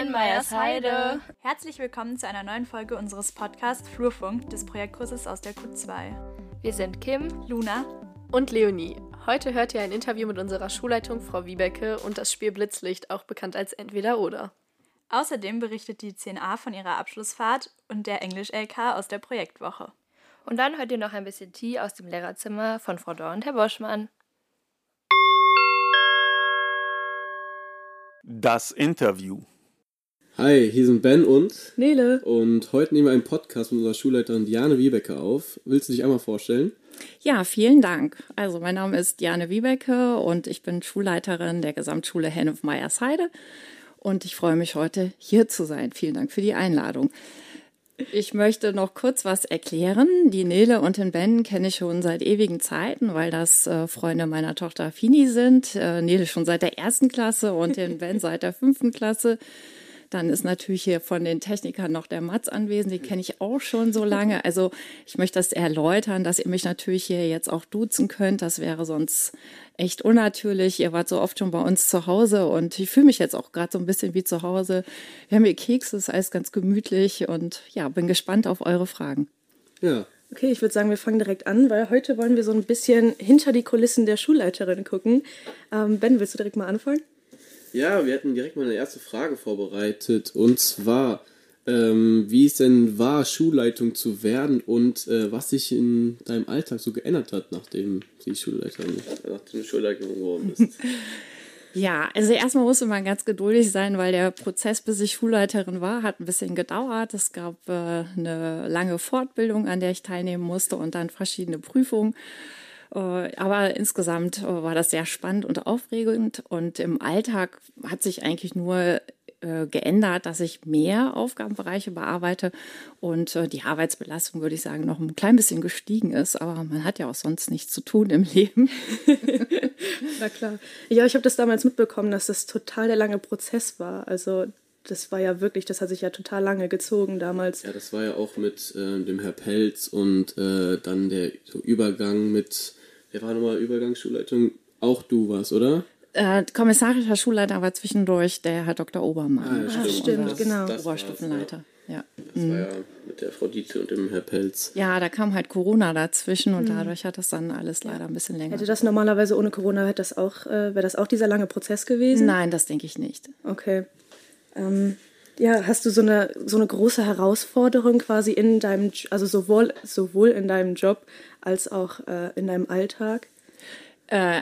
Moin Meiersheide! Herzlich willkommen zu einer neuen Folge unseres Podcasts Flurfunk des Projektkurses aus der Q2. Wir sind Kim, Luna und Leonie. Heute hört ihr ein Interview mit unserer Schulleitung Frau Wiebecke und das Spiel Blitzlicht, auch bekannt als Entweder-Oder. Außerdem berichtet die 10a von ihrer Abschlussfahrt und der Englisch-LK aus der Projektwoche. Und dann hört ihr noch ein bisschen Tee aus dem Lehrerzimmer von Frau Dor und Herr Boschmann. Das Interview. Hi, hier sind Ben und Nele. Und heute nehmen wir einen Podcast mit unserer Schulleiterin Diane Wiebecke auf. Willst du dich einmal vorstellen? Ja, vielen Dank. Also mein Name ist Diane Wiebecke und ich bin Schulleiterin der Gesamtschule Hennef-Meyersheide. Und ich freue mich heute hier zu sein. Vielen Dank für die Einladung. Ich möchte noch kurz was erklären. Die Nele und den Ben kenne ich schon seit ewigen Zeiten, weil das äh, Freunde meiner Tochter Fini sind. Äh, Nele schon seit der ersten Klasse und den Ben seit der fünften Klasse. Dann ist natürlich hier von den Technikern noch der Mats anwesend, den kenne ich auch schon so lange. Also ich möchte das erläutern, dass ihr mich natürlich hier jetzt auch duzen könnt. Das wäre sonst echt unnatürlich. Ihr wart so oft schon bei uns zu Hause und ich fühle mich jetzt auch gerade so ein bisschen wie zu Hause. Wir haben hier Kekse, ist alles ganz gemütlich und ja, bin gespannt auf eure Fragen. Ja, Okay, ich würde sagen, wir fangen direkt an, weil heute wollen wir so ein bisschen hinter die Kulissen der Schulleiterin gucken. Ähm, ben, willst du direkt mal anfangen? Ja, wir hatten direkt mal eine erste Frage vorbereitet und zwar, ähm, wie es denn war, Schulleitung zu werden und äh, was sich in deinem Alltag so geändert hat, nachdem du Schulleiterin, nachdem du Schulleiterin geworden bist. Ja, also erstmal musste man ganz geduldig sein, weil der Prozess, bis ich Schulleiterin war, hat ein bisschen gedauert. Es gab äh, eine lange Fortbildung, an der ich teilnehmen musste und dann verschiedene Prüfungen. Äh, aber insgesamt äh, war das sehr spannend und aufregend. Und im Alltag hat sich eigentlich nur äh, geändert, dass ich mehr Aufgabenbereiche bearbeite und die Arbeitsbelastung, würde ich sagen, noch ein klein bisschen gestiegen ist. Aber man hat ja auch sonst nichts zu tun im Leben. Na klar. Ja, ich habe das damals mitbekommen, dass das total der lange Prozess war. Also das war ja wirklich, das hat sich ja total lange gezogen damals. Ja, das war ja auch mit äh, dem Herr Pelz und äh, dann der so Übergang mit Wer war nochmal Übergangsschulleitung? Auch du warst, oder? Äh, kommissarischer Schulleiter war zwischendurch der Herr Dr. Obermann. Ah, ja, stimmt, das, genau. Das Oberstufenleiter. Ja. Das war ja mit der Frau Dietze und dem Herr Pelz. Ja, da kam halt Corona dazwischen und mhm. dadurch hat das dann alles leider ein bisschen länger. Hätte das normalerweise ohne Corona, hätte das auch, äh, wäre das auch dieser lange Prozess gewesen? Nein, das denke ich nicht. Okay. Ähm, ja, hast du so eine, so eine große Herausforderung quasi in deinem, also sowohl, sowohl in deinem Job als auch äh, in deinem Alltag? Äh,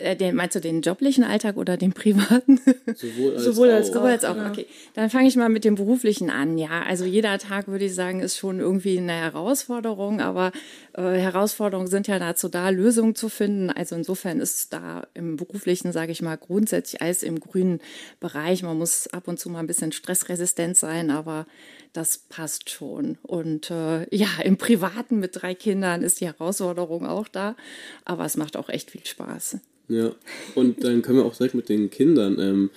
äh, den, meinst du den joblichen Alltag oder den privaten? Sowohl als Sowohl als auch. Sowohl als auch. Okay, dann fange ich mal mit dem beruflichen an. Ja, also jeder Tag würde ich sagen ist schon irgendwie eine Herausforderung, aber äh, Herausforderungen sind ja dazu da, Lösungen zu finden. Also insofern ist da im beruflichen, sage ich mal, grundsätzlich alles im grünen Bereich. Man muss ab und zu mal ein bisschen stressresistent sein, aber das passt schon. Und äh, ja, im Privaten mit drei Kindern ist die Herausforderung auch da, aber es macht auch echt viel Spaß. Ja, und dann können wir auch direkt mit den Kindern. Ähm,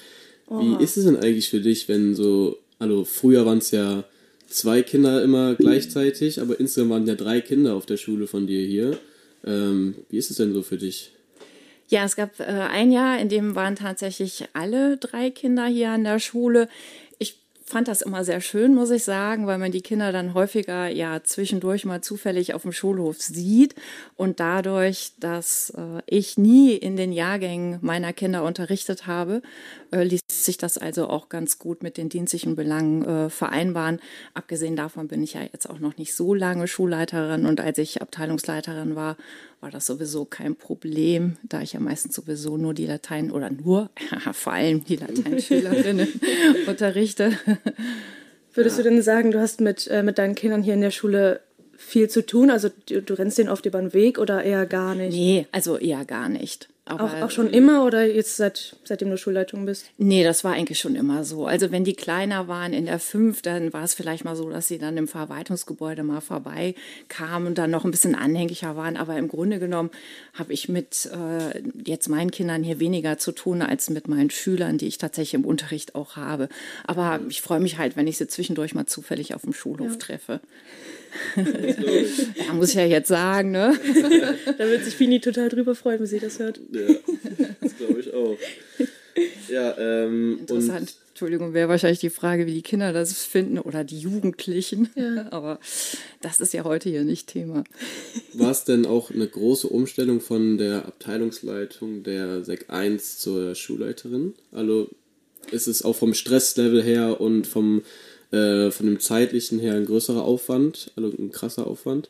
wie ist es denn eigentlich für dich, wenn so, also früher waren es ja zwei Kinder immer gleichzeitig, aber insgesamt waren ja drei Kinder auf der Schule von dir hier. Ähm, wie ist es denn so für dich? Ja, es gab äh, ein Jahr, in dem waren tatsächlich alle drei Kinder hier an der Schule fand das immer sehr schön, muss ich sagen, weil man die Kinder dann häufiger ja zwischendurch mal zufällig auf dem Schulhof sieht und dadurch, dass äh, ich nie in den Jahrgängen meiner Kinder unterrichtet habe, äh, ließ sich das also auch ganz gut mit den dienstlichen Belangen äh, vereinbaren. Abgesehen davon bin ich ja jetzt auch noch nicht so lange Schulleiterin und als ich Abteilungsleiterin war, war das sowieso kein Problem, da ich ja meistens sowieso nur die Latein oder nur, vor allem die Lateinschülerinnen unterrichte. Würdest ja. du denn sagen, du hast mit, äh, mit deinen Kindern hier in der Schule viel zu tun? Also du, du rennst denen oft über den Weg oder eher gar nicht? Nee, also eher gar nicht. Aber auch, auch schon immer oder jetzt seit, seitdem du Schulleitung bist? Nee, das war eigentlich schon immer so. Also wenn die kleiner waren in der fünf, dann war es vielleicht mal so, dass sie dann im Verwaltungsgebäude mal vorbeikamen und dann noch ein bisschen anhänglicher waren. Aber im Grunde genommen habe ich mit äh, jetzt meinen Kindern hier weniger zu tun als mit meinen Schülern, die ich tatsächlich im Unterricht auch habe. Aber ich freue mich halt, wenn ich sie zwischendurch mal zufällig auf dem Schulhof ja. treffe. ja, muss ich ja jetzt sagen, ne? da wird sich Fini total drüber freuen, wenn sie das hört. Ja, das glaube ich auch. Ja, ähm, Interessant. Entschuldigung, wäre wahrscheinlich die Frage, wie die Kinder das finden oder die Jugendlichen. Ja. Aber das ist ja heute hier nicht Thema. War es denn auch eine große Umstellung von der Abteilungsleitung der SEC 1 zur Schulleiterin? Also ist es auch vom Stresslevel her und vom, äh, von dem zeitlichen her ein größerer Aufwand, also ein krasser Aufwand?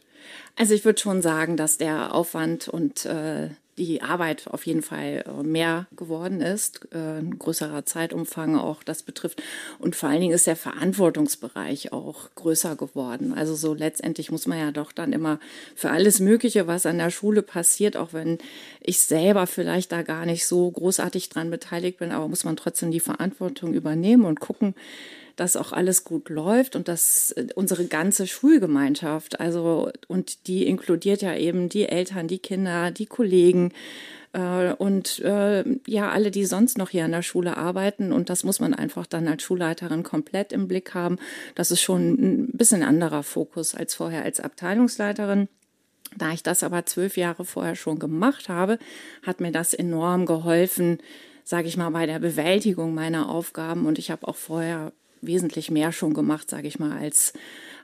Also ich würde schon sagen, dass der Aufwand und äh, die Arbeit auf jeden Fall äh, mehr geworden ist, äh, ein größerer Zeitumfang auch das betrifft. Und vor allen Dingen ist der Verantwortungsbereich auch größer geworden. Also so letztendlich muss man ja doch dann immer für alles Mögliche, was an der Schule passiert, auch wenn ich selber vielleicht da gar nicht so großartig dran beteiligt bin, aber muss man trotzdem die Verantwortung übernehmen und gucken, dass auch alles gut läuft und dass äh, unsere ganze Schulgemeinschaft, also und die inkludiert ja eben die Eltern, die Kinder, die Kollegen äh, und äh, ja alle, die sonst noch hier an der Schule arbeiten und das muss man einfach dann als Schulleiterin komplett im Blick haben. Das ist schon ein bisschen anderer Fokus als vorher als Abteilungsleiterin. Da ich das aber zwölf Jahre vorher schon gemacht habe, hat mir das enorm geholfen, sage ich mal, bei der Bewältigung meiner Aufgaben. Und ich habe auch vorher wesentlich mehr schon gemacht, sage ich mal, als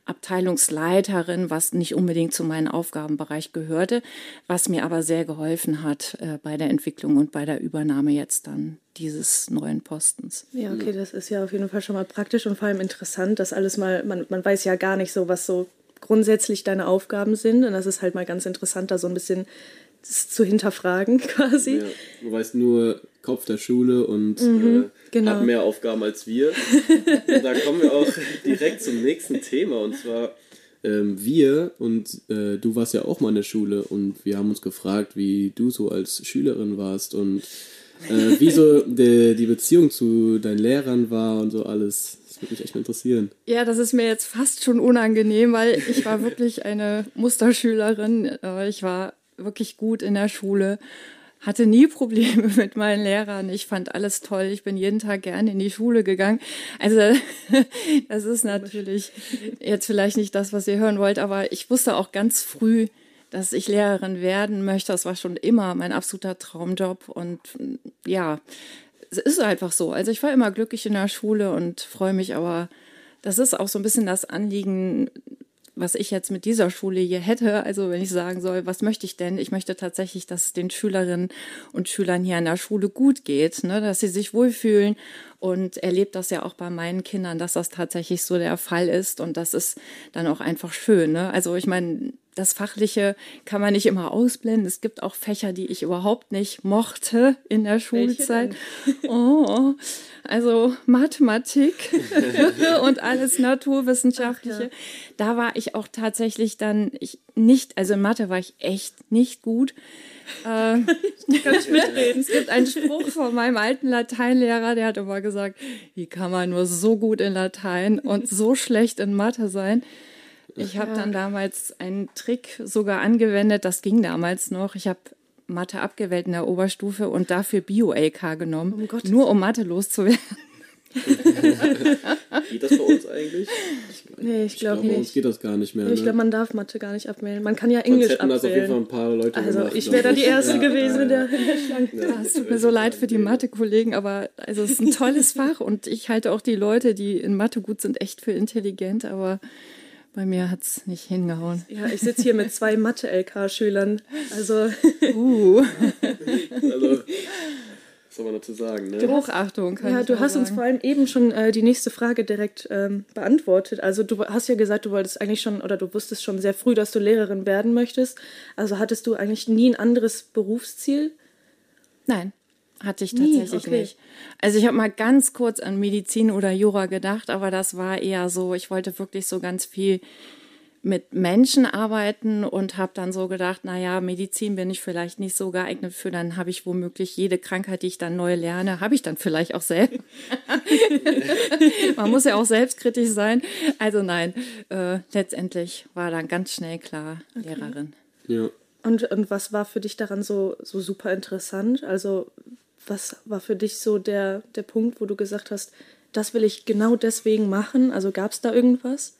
Abteilungsleiterin, was nicht unbedingt zu meinem Aufgabenbereich gehörte, was mir aber sehr geholfen hat äh, bei der Entwicklung und bei der Übernahme jetzt dann dieses neuen Postens. Ja, okay, das ist ja auf jeden Fall schon mal praktisch und vor allem interessant, dass alles mal, man, man weiß ja gar nicht so, was so grundsätzlich deine Aufgaben sind und das ist halt mal ganz interessant, da so ein bisschen zu hinterfragen quasi. Ja, du weißt nur Kopf der Schule und mhm, äh, genau. hat mehr Aufgaben als wir. da kommen wir auch direkt zum nächsten Thema und zwar ähm, wir und äh, du warst ja auch mal in der Schule und wir haben uns gefragt, wie du so als Schülerin warst und äh, wie so die, die Beziehung zu deinen Lehrern war und so alles. Das würde mich echt mal interessieren. Ja, das ist mir jetzt fast schon unangenehm, weil ich war wirklich eine Musterschülerin. Äh, ich war wirklich gut in der Schule, hatte nie Probleme mit meinen Lehrern. Ich fand alles toll. Ich bin jeden Tag gerne in die Schule gegangen. Also das ist natürlich jetzt vielleicht nicht das, was ihr hören wollt, aber ich wusste auch ganz früh, dass ich Lehrerin werden möchte. Das war schon immer mein absoluter Traumjob und ja, es ist einfach so. Also ich war immer glücklich in der Schule und freue mich aber, das ist auch so ein bisschen das Anliegen, was ich jetzt mit dieser Schule hier hätte, also wenn ich sagen soll, was möchte ich denn? Ich möchte tatsächlich, dass es den Schülerinnen und Schülern hier an der Schule gut geht, ne? dass sie sich wohlfühlen und erlebt das ja auch bei meinen Kindern, dass das tatsächlich so der Fall ist und das ist dann auch einfach schön. Ne? Also ich meine, das Fachliche kann man nicht immer ausblenden. Es gibt auch Fächer, die ich überhaupt nicht mochte in der Schulzeit. Oh, also Mathematik und alles Naturwissenschaftliche. Ja. Da war ich auch tatsächlich dann ich nicht, also in Mathe war ich echt nicht gut. Äh, kann ich mitreden. Es gibt einen Spruch von meinem alten Lateinlehrer, der hat immer gesagt, wie kann man nur so gut in Latein und so schlecht in Mathe sein? Ich habe dann damals einen Trick sogar angewendet, das ging damals noch. Ich habe Mathe abgewählt in der Oberstufe und dafür Bio-LK genommen, oh nur um Mathe loszuwerden. geht das bei uns eigentlich? Nee, ich glaube glaub, nicht. Bei uns geht das gar nicht mehr. Ich ne? glaube, man darf Mathe gar nicht abwählen. Man kann ja Englisch abwählen. das auf jeden Fall ein paar Leute Also gemacht, ich wäre da die Erste ja, gewesen ja, in der, in der. Ja, es tut mir so leid für die Mathe-Kollegen, aber also es ist ein tolles Fach und ich halte auch die Leute, die in Mathe gut sind, echt für intelligent, aber bei mir hat es nicht hingehauen. Ja, ich sitze hier mit zwei Mathe-LK-Schülern. Also. Uh. also soll man dazu sagen, ne? Hochachtung. Kann ja, du hast sagen. uns vor allem eben schon äh, die nächste Frage direkt ähm, beantwortet. Also du hast ja gesagt, du wolltest eigentlich schon oder du wusstest schon sehr früh, dass du Lehrerin werden möchtest. Also hattest du eigentlich nie ein anderes Berufsziel? Nein, hatte ich tatsächlich okay. nicht. Also ich habe mal ganz kurz an Medizin oder Jura gedacht, aber das war eher so, ich wollte wirklich so ganz viel mit Menschen arbeiten und habe dann so gedacht, naja, Medizin bin ich vielleicht nicht so geeignet für, dann habe ich womöglich jede Krankheit, die ich dann neu lerne, habe ich dann vielleicht auch selbst. Man muss ja auch selbstkritisch sein. Also nein, äh, letztendlich war dann ganz schnell klar okay. Lehrerin. Ja. Und, und was war für dich daran so, so super interessant? Also was war für dich so der, der Punkt, wo du gesagt hast, das will ich genau deswegen machen? Also gab es da irgendwas?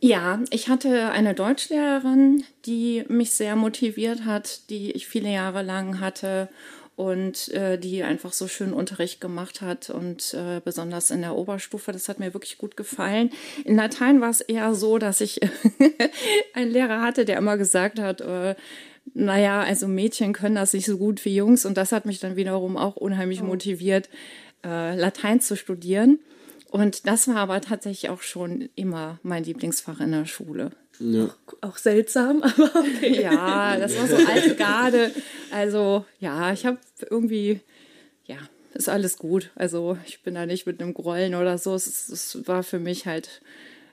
Ja, ich hatte eine Deutschlehrerin, die mich sehr motiviert hat, die ich viele Jahre lang hatte und äh, die einfach so schön Unterricht gemacht hat und äh, besonders in der Oberstufe, das hat mir wirklich gut gefallen. In Latein war es eher so, dass ich einen Lehrer hatte, der immer gesagt hat, äh, naja, also Mädchen können das nicht so gut wie Jungs und das hat mich dann wiederum auch unheimlich oh. motiviert, äh, Latein zu studieren. Und das war aber tatsächlich auch schon immer mein Lieblingsfach in der Schule. Ja. Auch, auch, seltsam, aber okay. Ja, das war so alte Garde. Also ja, ich habe irgendwie, ja, ist alles gut. Also ich bin da nicht mit einem Grollen oder so. Es, es war für mich halt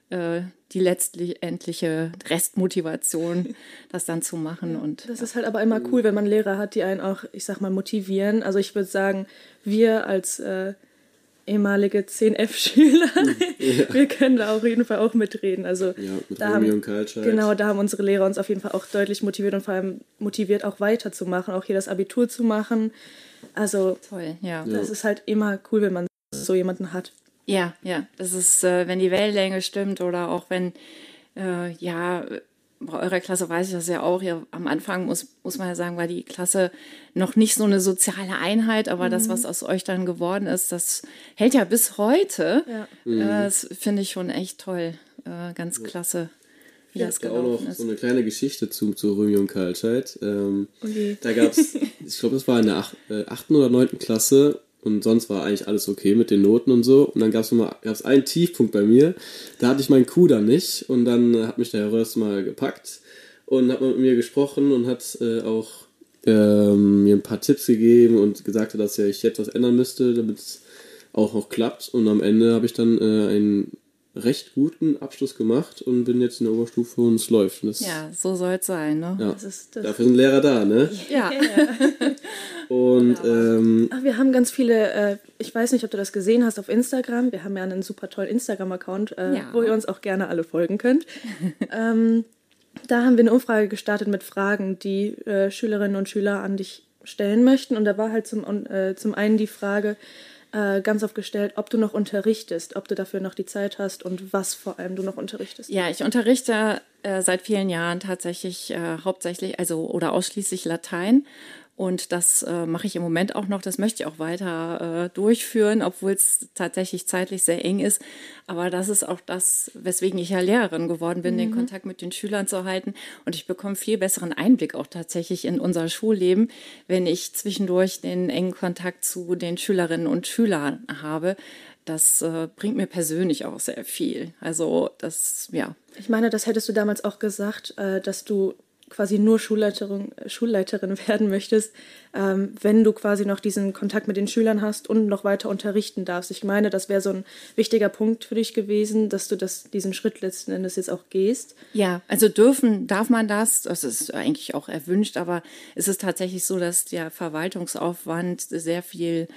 äh, die letztendliche Restmotivation, das dann zu machen. Ja, und, das ja. ist halt aber immer cool, wenn man Lehrer hat, die einen auch, ich sag mal, motivieren. Also ich würde sagen, wir als äh, ehemalige 10F-Schüler. Ja. Wir können da auf jeden Fall auch mitreden. Also ja, mit da haben, und Culture. Genau, da haben unsere Lehrer uns auf jeden Fall auch deutlich motiviert und vor allem motiviert, auch weiterzumachen, auch hier das Abitur zu machen. Also toll, ja. Das ist halt immer cool, wenn man so jemanden hat. Ja, ja. Das ist, äh, wenn die Wellenlänge stimmt oder auch wenn äh, ja bei eurer Klasse weiß ich das ja auch. Ja, am Anfang muss, muss man ja sagen, war die Klasse noch nicht so eine soziale Einheit, aber mhm. das, was aus euch dann geworden ist, das hält ja bis heute. Ja. Mhm. Äh, das finde ich schon echt toll. Äh, ganz klasse. Wie ja, das auch noch ist. so eine kleine Geschichte zu, zu Römi und Karlscheid. Ähm, okay. Da gab es, ich glaube, das war in der 8. Acht, äh, oder 9. Klasse, und sonst war eigentlich alles okay mit den Noten und so. Und dann gab es einen Tiefpunkt bei mir. Da hatte ich meinen Kuh dann nicht. Und dann hat mich der Herr Röst mal gepackt und hat mit mir gesprochen und hat äh, auch ähm, mir ein paar Tipps gegeben und gesagt, dass ja ich jetzt was ändern müsste, damit es auch noch klappt. Und am Ende habe ich dann äh, einen recht guten Abschluss gemacht und bin jetzt in der Oberstufe und es läuft. Und ja, so soll es sein, ne? Ja. Das ist, das Dafür sind Lehrer da, ne? Ja. und ähm, Ach, wir haben ganz viele, äh, ich weiß nicht, ob du das gesehen hast auf Instagram. Wir haben ja einen super tollen Instagram-Account, äh, ja. wo ihr uns auch gerne alle folgen könnt. ähm, da haben wir eine Umfrage gestartet mit Fragen, die äh, Schülerinnen und Schüler an dich stellen möchten. Und da war halt zum, äh, zum einen die Frage, äh, ganz oft gestellt, ob du noch unterrichtest, ob du dafür noch die Zeit hast und was vor allem du noch unterrichtest. Ja, ich unterrichte äh, seit vielen Jahren tatsächlich äh, hauptsächlich, also oder ausschließlich Latein und das äh, mache ich im Moment auch noch. Das möchte ich auch weiter äh, durchführen, obwohl es tatsächlich zeitlich sehr eng ist. Aber das ist auch das, weswegen ich ja Lehrerin geworden bin, mhm. den Kontakt mit den Schülern zu halten. Und ich bekomme viel besseren Einblick auch tatsächlich in unser Schulleben, wenn ich zwischendurch den engen Kontakt zu den Schülerinnen und Schülern habe. Das äh, bringt mir persönlich auch sehr viel. Also das, ja. Ich meine, das hättest du damals auch gesagt, äh, dass du quasi nur Schulleiterin, Schulleiterin werden möchtest, ähm, wenn du quasi noch diesen Kontakt mit den Schülern hast und noch weiter unterrichten darfst. Ich meine, das wäre so ein wichtiger Punkt für dich gewesen, dass du das, diesen Schritt letzten Endes jetzt auch gehst. Ja, also dürfen, darf man das, das ist eigentlich auch erwünscht, aber es ist tatsächlich so, dass der Verwaltungsaufwand sehr viel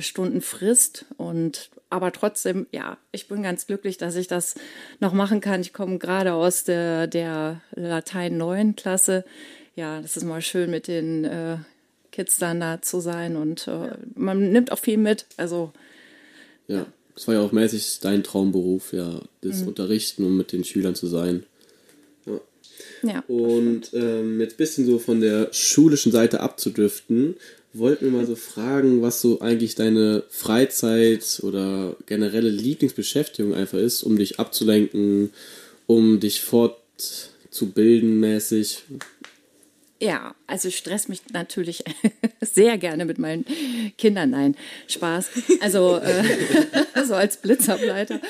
Stunden frisst. Und aber trotzdem, ja, ich bin ganz glücklich, dass ich das noch machen kann. Ich komme gerade aus der, der Latein 9 Klasse. Ja, das ist mal schön mit den äh, Kids dann da zu sein und äh, man nimmt auch viel mit. Also ja, es war ja auch mäßig dein Traumberuf, ja, das mhm. Unterrichten und mit den Schülern zu sein. Ja. ja und ähm, jetzt ein bisschen so von der schulischen Seite abzudriften, wollten wir mal so fragen, was so eigentlich deine Freizeit oder generelle Lieblingsbeschäftigung einfach ist, um dich abzulenken, um dich fortzubilden mäßig. Ja, also ich stress mich natürlich sehr gerne mit meinen Kindern. Nein, Spaß. Also äh, so als Blitzableiter.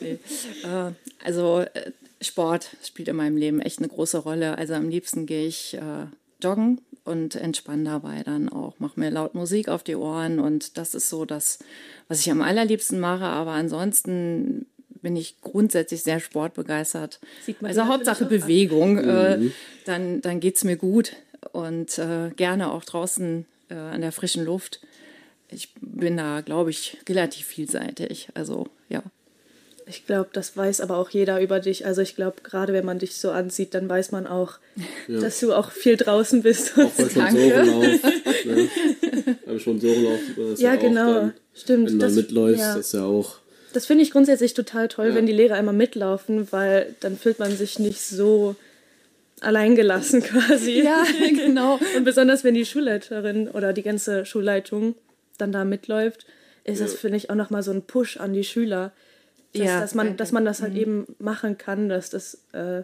Nee. Äh, also äh, Sport spielt in meinem Leben echt eine große Rolle. Also am liebsten gehe ich äh, joggen und entspanne dabei dann auch. Mache mir laut Musik auf die Ohren und das ist so das, was ich am allerliebsten mache. Aber ansonsten bin ich grundsätzlich sehr sportbegeistert. also Hauptsache Bewegung, äh, mhm. dann, dann geht es mir gut und äh, gerne auch draußen äh, an der frischen Luft. Ich bin da, glaube ich, relativ vielseitig. Also ja. Ich glaube, das weiß aber auch jeder über dich. Also ich glaube, gerade wenn man dich so ansieht, dann weiß man auch, ja. dass du auch viel draußen bist. Auch weil schon Sorenlauf, ne? Weil schon Sorenlauf. Ja, ja genau. Dann, Stimmt. Wenn du das, mitläufst, ja. das ist ja auch. Das finde ich grundsätzlich total toll, ja. wenn die Lehrer einmal mitlaufen, weil dann fühlt man sich nicht so alleingelassen quasi. Ja, genau. Und besonders wenn die Schulleiterin oder die ganze Schulleitung dann da mitläuft, ist das, finde ich, auch nochmal so ein Push an die Schüler. Dass, Ja. dass, man, dass man das halt eben machen kann, dass das äh,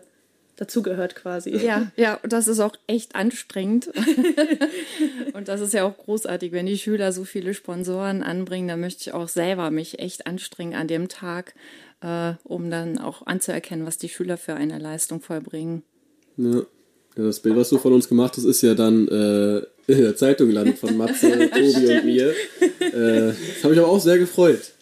dazugehört quasi. Ja, ja, und das ist auch echt anstrengend. und das ist ja auch großartig, wenn die Schüler so viele Sponsoren anbringen, dann möchte ich auch selber mich echt anstrengen an dem Tag, äh, um dann auch anzuerkennen, was die Schüler für eine Leistung vollbringen. Ja. ja, das Bild, was du von uns gemacht hast, ist ja dann äh, in der Zeitung gelandet von Matze, Tobi und mir. Äh, das habe ich aber auch sehr gefreut.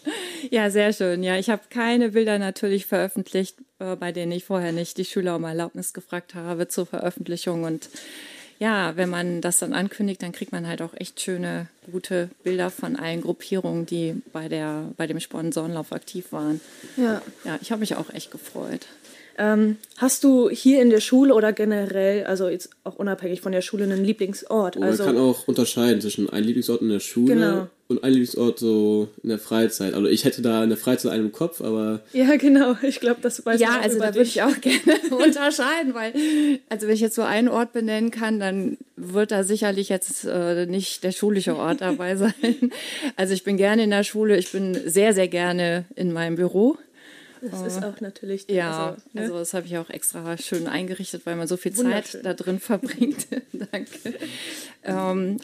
Ja, sehr schön. Ja, ich habe keine Bilder natürlich veröffentlicht, äh, bei denen ich vorher nicht die Schüler um Erlaubnis gefragt habe zur Veröffentlichung. Und ja, wenn man das dann ankündigt, dann kriegt man halt auch echt schöne, gute Bilder von allen Gruppierungen, die bei, der, bei dem Sponsorenlauf aktiv waren. Ja. Ja, ich habe mich auch echt gefreut. Ähm, hast du hier in der Schule oder generell, also jetzt auch unabhängig von der Schule, einen Lieblingsort? Und man also, kann auch unterscheiden zwischen einem Lieblingsort in der Schule Genau. und einem Lieblingsort so in der Freizeit. Also ich hätte da in der Freizeit einen im Kopf, aber ja, genau. Ich glaube, das weiß Ja, also über da würde ich auch gerne unterscheiden, weil, also wenn ich jetzt so einen Ort benennen kann, dann wird da sicherlich jetzt äh, nicht der schulische Ort dabei sein. Also ich bin gerne in der Schule, ich bin sehr, sehr gerne in meinem Büro. Das ist auch natürlich. Ja, also, ne? also das habe ich auch extra schön eingerichtet, weil man so viel. Zeit da drin verbringt. Danke. Ähm,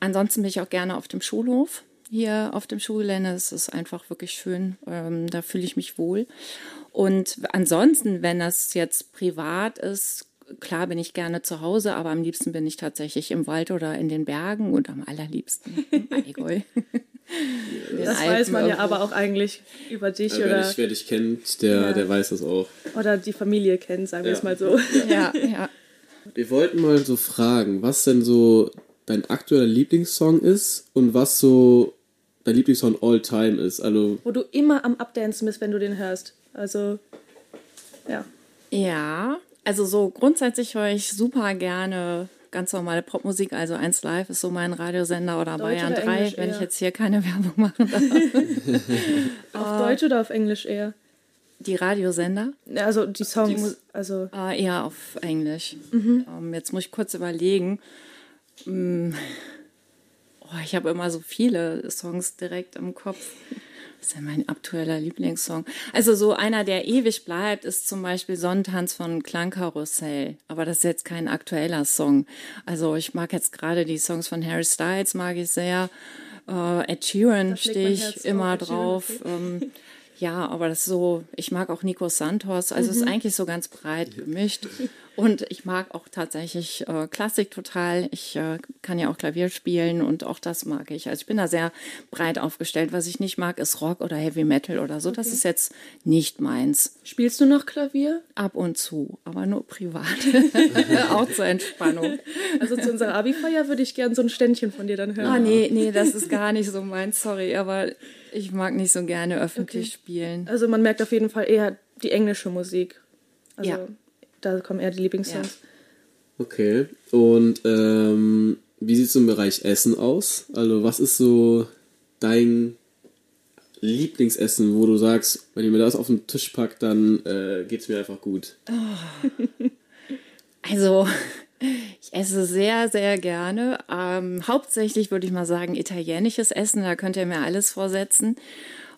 ansonsten bin ich auch gerne auf dem Schulhof. Hier auf dem Schulgelände Es ist einfach wirklich schön. Ähm, da fühle ich mich wohl. Und ansonsten, wenn das jetzt privat ist, klar bin ich gerne zu Hause, aber am liebsten bin ich tatsächlich im Wald oder in den Bergen und am allerliebsten im Allgäu. Das Alpen weiß man ja aber auch eigentlich über dich wer, oder, dich, wer dich kennt, der, Ja. der weiß das auch. oder die Familie kennt, sagen wir Ja. es mal so. Ja, ja. Wir wollten mal so fragen, was denn so dein aktueller Lieblingssong ist und was so dein Lieblingssong all time ist. Also Wo du immer am Updancen bist, wenn du den hörst. Also, ja. Ja, also so grundsätzlich höre ich super gerne ganz normale Popmusik. Also 1 Live ist so mein Radiosender oder Deutsch Bayern oder 3, Englisch wenn ich eher? jetzt hier keine Werbung machen darf. Auf Deutsch oder auf Englisch eher? Die Radiosender Ja, Also die Songs. Die also, äh, eher auf Englisch. Ähm, jetzt muss ich kurz überlegen. Hm, oh, ich habe immer so viele Songs direkt im Kopf. Was ist denn mein aktueller Lieblingssong? Also so einer, der ewig bleibt, ist zum Beispiel Sonnentanz von Klangkarussell. Aber das ist jetzt kein aktueller Song. Also ich mag jetzt gerade die Songs von Harry Styles, mag ich sehr. Äh, Ed Sheeran stehe ich immer drauf. Ähm, ja, aber das ist so, ich mag auch Nico Santos. Also es ist eigentlich so ganz breit gemischt. Und ich mag auch tatsächlich äh, Klassik total. Ich äh, kann ja auch Klavier spielen und auch das mag ich. Also ich bin da sehr breit aufgestellt. Was ich nicht mag, ist Rock oder Heavy Metal oder so. Das ist jetzt nicht meins. spielst du noch Klavier? Ab und zu, aber nur privat. auch zur Entspannung. Also zu unserer Abi-Feier würde ich gern so ein Ständchen von dir dann hören. Ah, nee, nee, das ist gar nicht so meins, sorry, aber ich mag nicht so gerne öffentlich spielen. Also man merkt auf jeden Fall eher die englische Musik. Also Ja. da kommen eher die Lieblingssongs. Okay. Und ähm, wie sieht es im Bereich Essen aus? Also was ist so dein Lieblingsessen, wo du sagst, wenn ihr mir das auf den Tisch packt, dann äh, geht es mir einfach gut. Also, ich esse sehr, sehr gerne. Ähm, hauptsächlich würde ich mal sagen, italienisches Essen, da könnt ihr mir alles vorsetzen.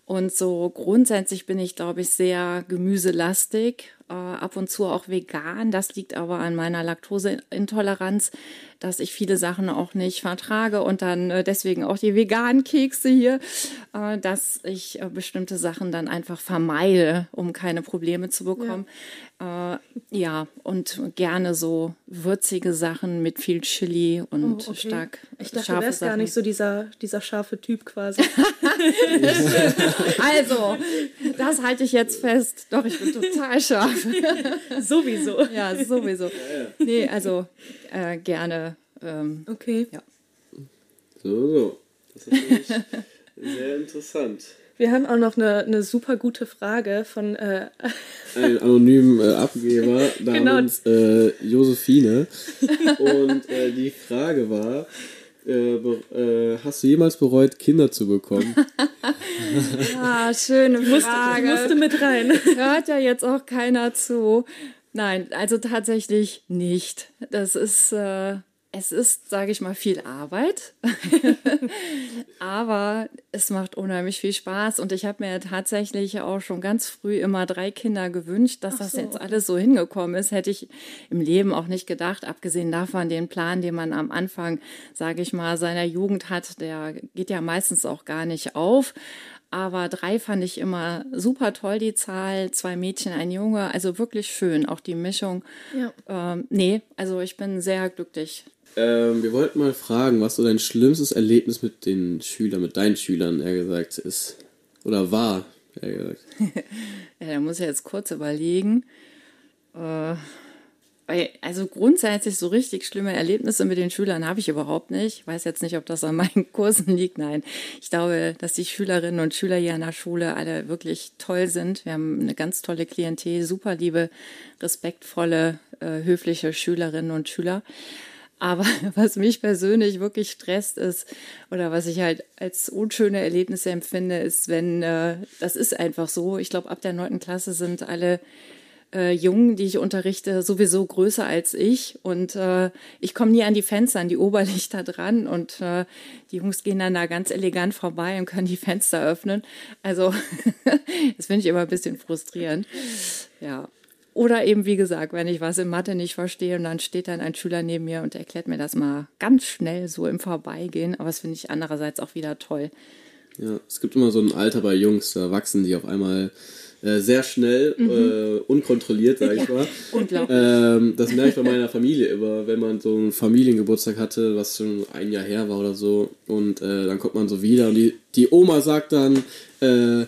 Und so grundsätzlich bin ich, glaube ich, sehr gemüselastig, äh, ab und zu auch vegan. Das liegt aber an meiner Laktoseintoleranz, dass ich viele Sachen auch nicht vertrage und dann äh, deswegen auch die veganen Kekse hier, äh, dass ich äh, bestimmte Sachen dann einfach vermeide, um keine Probleme zu bekommen. Ja, äh, ja und gerne so würzige Sachen mit viel Chili und Oh, okay. stark Ich dachte, du wärst gar nicht so dieser, dieser scharfe Typ quasi. Also, das halte ich jetzt fest. Doch, ich bin total scharf. Sowieso. Ja, sowieso. Nee, also äh, gerne. Ähm, Okay. ja. So, so. Das ist natürlich sehr interessant. Wir haben auch noch eine, eine super gute Frage von äh, Einen anonymen äh, Abgeber Genau. namens äh, Josephine. Und äh, die Frage war, äh, äh, hast du jemals bereut, Kinder zu bekommen? Ah, schöne musste, Frage. musste mit rein. Hört ja jetzt auch keiner zu. Nein, also tatsächlich nicht. Das ist, äh, es ist, sage ich mal, viel Arbeit, aber es macht unheimlich viel Spaß und ich habe mir tatsächlich auch schon ganz früh immer drei Kinder gewünscht, dass das jetzt alles so hingekommen ist, hätte ich im Leben auch nicht gedacht, abgesehen davon den Plan, den man am Anfang, sage ich mal, seiner Jugend hat, der geht ja meistens auch gar nicht auf. Aber drei fand ich immer super toll, die Zahl. Zwei Mädchen, ein Junge. Also wirklich schön, auch die Mischung. Ja. Ähm, nee, also ich bin sehr glücklich. Ähm, wir wollten mal fragen, was so dein schlimmstes Erlebnis mit den Schülern, mit deinen Schülern, eher gesagt, ist. Oder war, eher gesagt. ja, da muss ich jetzt kurz überlegen. Äh, also grundsätzlich so richtig schlimme Erlebnisse mit den Schülern habe ich überhaupt nicht. Ich weiß jetzt nicht, ob das an meinen Kursen liegt. Nein, ich glaube, dass die Schülerinnen und Schüler hier an der Schule alle wirklich toll sind. Wir haben eine ganz tolle Klientel, super liebe, respektvolle, äh, höfliche Schülerinnen und Schüler. Aber was mich persönlich wirklich stresst ist, oder was ich halt als unschöne Erlebnisse empfinde, ist, wenn, äh, das ist einfach so, ich glaube, ab der neunten Klasse sind alle äh, Jungen, die ich unterrichte, sowieso größer als ich. Und äh, ich komme nie an die Fenster, an die Oberlichter dran. Und äh, die Jungs gehen dann da ganz elegant vorbei und können die Fenster öffnen. Also das finde ich immer ein bisschen frustrierend. Ja. Oder eben, wie gesagt, wenn ich was in Mathe nicht verstehe und dann steht dann ein Schüler neben mir und erklärt mir das mal ganz schnell so im Vorbeigehen. Aber das finde ich andererseits auch wieder toll. Ja, es gibt immer so ein Alter bei Jungs, da wachsen die auf einmal äh, sehr schnell, mhm. äh, unkontrolliert, sage ich ja. mal. Unglaublich. Ähm, das merke ich bei meiner Familie immer, wenn man so einen Familiengeburtstag hatte, was schon ein Jahr her war oder so. Und äh, dann kommt man so wieder und die, die Oma sagt dann, äh,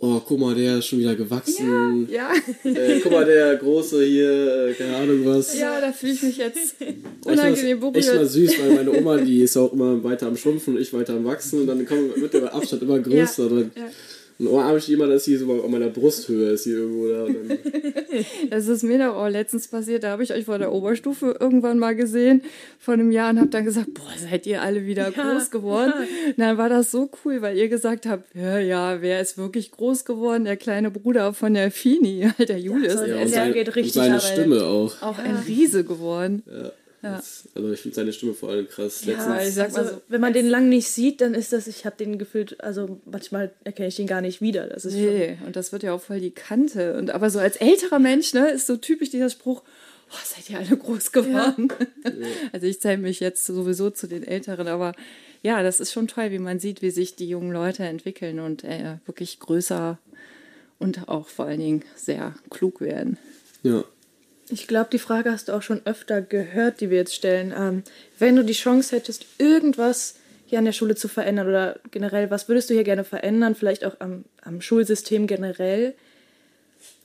oh, guck mal, der ist schon wieder gewachsen. Ja, ja. Äh, guck mal, der Große hier, äh, keine Ahnung was. Ja, da fühle ich mich jetzt unangenehm berührt. Echt mal süß, weil meine Oma, die ist auch immer weiter am Schrumpfen und ich weiter am Wachsen und dann kommt, wird der Abstand immer größer. Ja, ja. Und oh, habe ich jemand, das hier so auf meiner Brusthöhe ist hier irgendwo da. das ist mir doch auch letztens passiert. Da habe ich euch vor der Oberstufe irgendwann mal gesehen vor einem Jahr und habe dann gesagt, boah, seid ihr alle wieder ja, groß geworden. Und dann war das so cool, weil ihr gesagt habt, ja, ja, wer ist wirklich groß geworden? Der kleine Bruder von der Fini, der Julius. Ja, ja, und seine, geht richtig und seine Stimme auch. Auch ein Riese geworden. Ja. Ja. Das, also ich finde seine Stimme vor allem krass. Ja, Letztens, ich sag mal also, so, wenn man den lang nicht sieht, dann ist das, ich habe den gefühlt, also manchmal erkenne ich den gar nicht wieder. Das ist nee, und das wird ja auch voll die Kante. Und aber so als älterer Mensch, ne, ist so typisch dieser Spruch, oh, seid ihr alle groß geworden. Ja. also ich zähle mich jetzt sowieso zu den Älteren, aber ja, das ist schon toll, wie man sieht, wie sich die jungen Leute entwickeln und äh, wirklich größer und auch vor allen Dingen sehr klug werden. Ja, ich glaube, die Frage hast du auch schon öfter gehört, die wir jetzt stellen. Ähm, wenn du die Chance hättest, irgendwas hier an der Schule zu verändern oder generell, was würdest du hier gerne verändern? Vielleicht auch am, am Schulsystem generell?